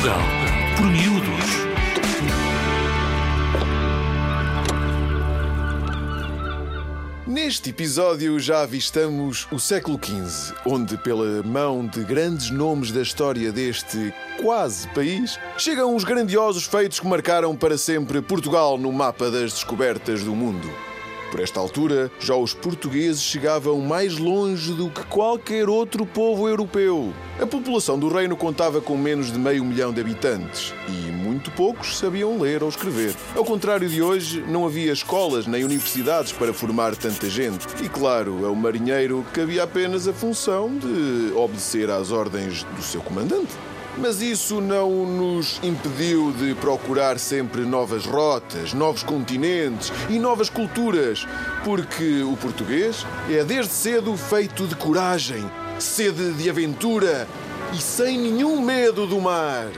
Portugal, por miúdos. Neste episódio já avistamos o século XV, onde, pela mão de grandes nomes da história deste quase país, chegam os grandiosos feitos que marcaram para sempre Portugal no mapa das descobertas do mundo. Por esta altura, já os portugueses chegavam mais longe do que qualquer outro povo europeu. A população do reino contava com menos de meio milhão de habitantes e muito poucos sabiam ler ou escrever. Ao contrário de hoje, não havia escolas nem universidades para formar tanta gente. E claro, ao marinheiro cabia apenas a função de obedecer às ordens do seu comandante. Mas isso não nos impediu de procurar sempre novas rotas, novos continentes e novas culturas, porque o português é desde cedo feito de coragem, sede de aventura e sem nenhum medo do mar.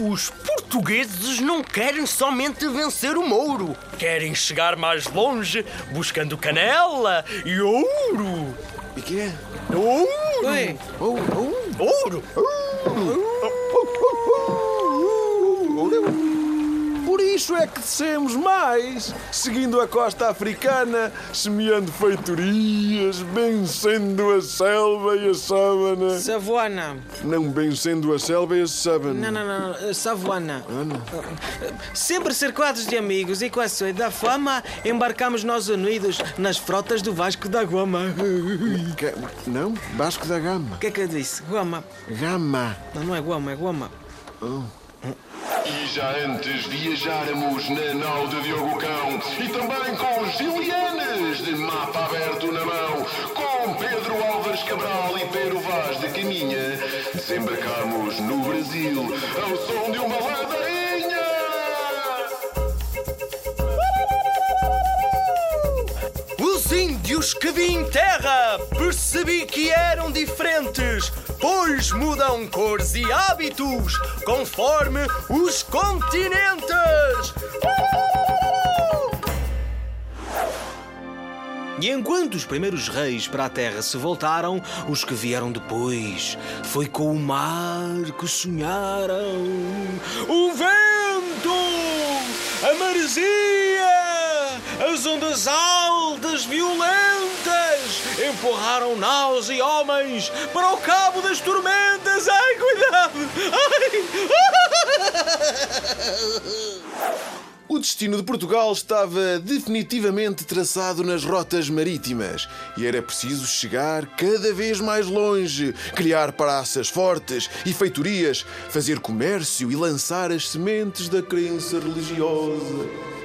Os portugueses não querem somente vencer o Mouro, querem chegar mais longe buscando canela e ouro. E que é? Ouro! Oi, Oh, oh. Ouro! Por isso é que descemos mais, seguindo a costa africana, semeando feitorias, vencendo a selva e a sábana. Savoana. Não vencendo a selva e a sábana. Não, não, não, eh, Savoana. Ana. Sempre cercados de amigos e com a sua da fama, embarcamos nós unidos nas frotas do Vasco da Gama. Que- Não? Vasco da Gama. O que é que eu disse? Guama. Gama. Não, não é Guama, é Guama. E já antes viajáramos na nau de Diogo Cão e também com Gilianes de mapa aberto na mão, com Pedro Álvares Cabral e Pedro Vaz de Caminha, desembarcamos no Brasil ao som de uma ladainha. Os que vi em terra percebi que eram diferentes, pois mudam cores e hábitos conforme os continentes. E enquanto os primeiros reis para a terra se voltaram, os que vieram depois, foi com o mar que sonharam. O vento, a maresia, as ondas altas, violentas, empurraram naus e homens para o cabo das tormentas. Ai, cuidado! Ai! O destino de Portugal estava definitivamente traçado nas rotas marítimas e era preciso chegar cada vez mais longe, criar praças fortes e feitorias, fazer comércio e lançar as sementes da crença religiosa.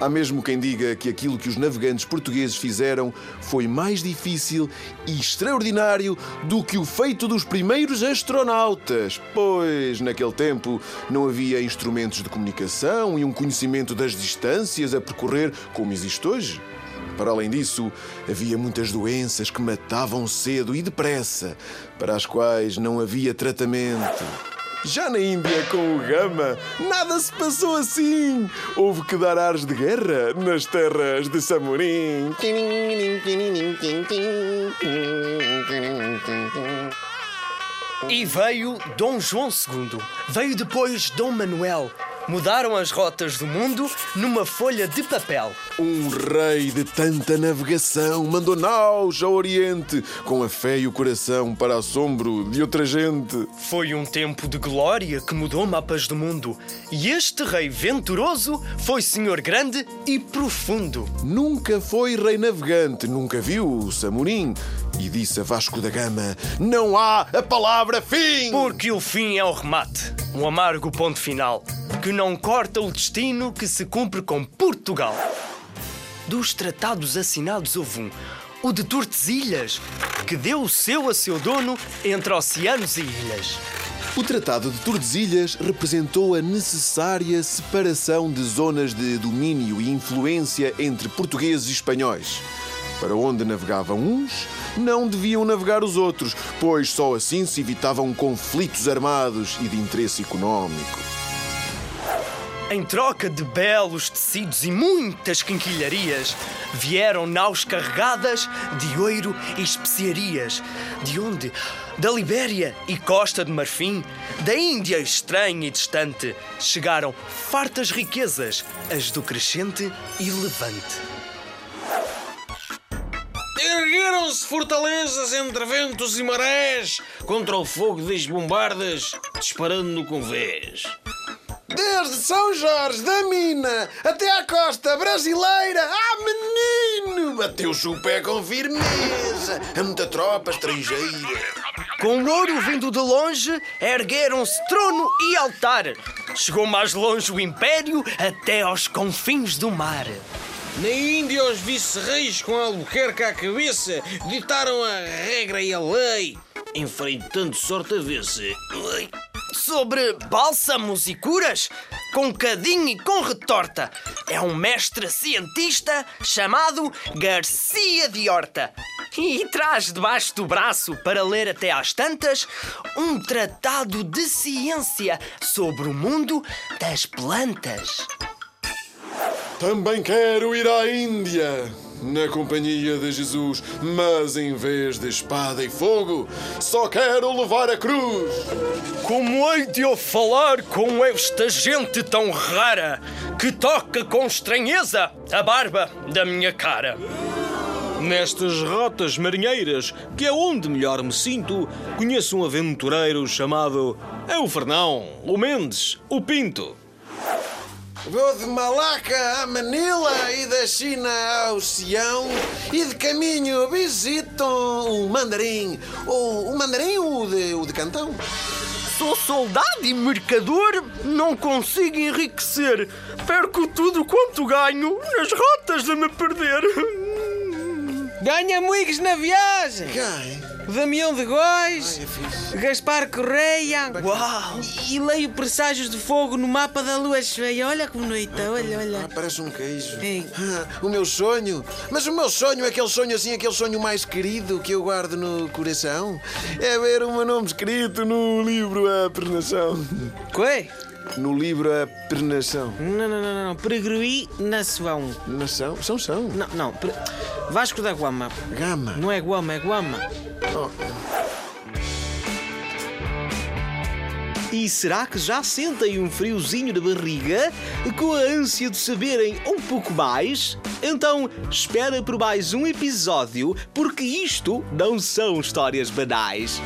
Há mesmo quem diga que aquilo que os navegantes portugueses fizeram foi mais difícil e extraordinário do que o feito dos primeiros astronautas, pois naquele tempo não havia instrumentos de comunicação e um conhecimento das distâncias a percorrer como existe hoje. Para além disso, havia muitas doenças que matavam cedo e depressa, para as quais não havia tratamento. Já na Índia, com o Gama, nada se passou assim. Houve que dar ares de guerra nas terras de Samorim. E veio Dom João II. Veio depois Dom Manuel. Mudaram as rotas do mundo numa folha de papel. Um rei de tanta navegação mandou naus ao Oriente, com a fé e o coração para assombro de outra gente. Foi um tempo de glória que mudou mapas do mundo. E este rei venturoso foi senhor grande e profundo. Nunca foi rei navegante, nunca viu o Samorim. E disse a Vasco da Gama: Não há a palavra fim! Porque o fim é o remate, um amargo ponto final, que não corta o destino que se cumpre com Portugal. Dos tratados assinados houve um, o de Tordesilhas, que deu o seu a seu dono entre oceanos e ilhas. O Tratado de Tordesilhas representou a necessária separação de zonas de domínio e influência entre portugueses e espanhóis. Para onde navegavam uns, não deviam navegar os outros, pois só assim se evitavam conflitos armados e de interesse económico. Em troca de belos tecidos e muitas quinquilharias, vieram naus carregadas de ouro e especiarias. De onde? Da Libéria e Costa de Marfim, da Índia estranha e distante, chegaram fartas riquezas, as do Crescente e Levante. Ergueram-se fortalezas entre ventos e marés contra o fogo das bombardas, disparando com vez. Desde São Jorge da Mina até à costa brasileira. Ah, menino! Bateu-se o pé com firmeza. A muita tropa estrangeira. Com ouro vindo de longe, ergueram-se trono e altar. Chegou mais longe o império até aos confins do mar. Na Índia, os vice-reis com Albuquerque à cabeça ditaram a regra e a lei, enfrentando sorte avessa. Sobre bálsamos e curas, com cadinho e com retorta. É um mestre cientista chamado Garcia de Horta. E traz debaixo do braço, para ler até às tantas, um tratado de ciência sobre o mundo das plantas. Também quero ir à Índia. Na companhia de Jesus, mas em vez de espada e fogo, só quero levar a cruz. Como hei de eu falar com esta gente tão rara que toca com estranheza a barba da minha cara? Nestas rotas marinheiras, que é onde melhor me sinto, conheço um aventureiro chamado. É o Fernão, o Mendes, o Pinto. Vou de Malaca a Manila e da China ao Sião e de caminho visito o Mandarim. O, o Mandarim ou o de, o de Cantão? Sou soldado e mercador, não consigo enriquecer. Perco tudo quanto ganho nas rotas de me perder. Ganha amigos na viagem. Quem? Damião de Góis, é. Gaspar Correia. Uau! E leio presságios de fogo no mapa da lua cheia. Olha como noita, olha, Ah, olha. parece um queijo. Ei. Ah, o meu sonho. Mas o meu sonho é aquele sonho assim, aquele sonho mais querido que eu guardo no coração. É ver o meu nome escrito no livro A Pernação. Quê? No livro A Pernação. Não, não, não, não. Peregruí nação. Nação? São, são. Não, não. Pre- Vasco da Guama. Gama. Não é Guama, é Guama. Oh. E será que já sentem um friozinho na barriga com a ânsia de saberem um pouco mais? Então espera por mais um episódio, porque isto não são histórias banais.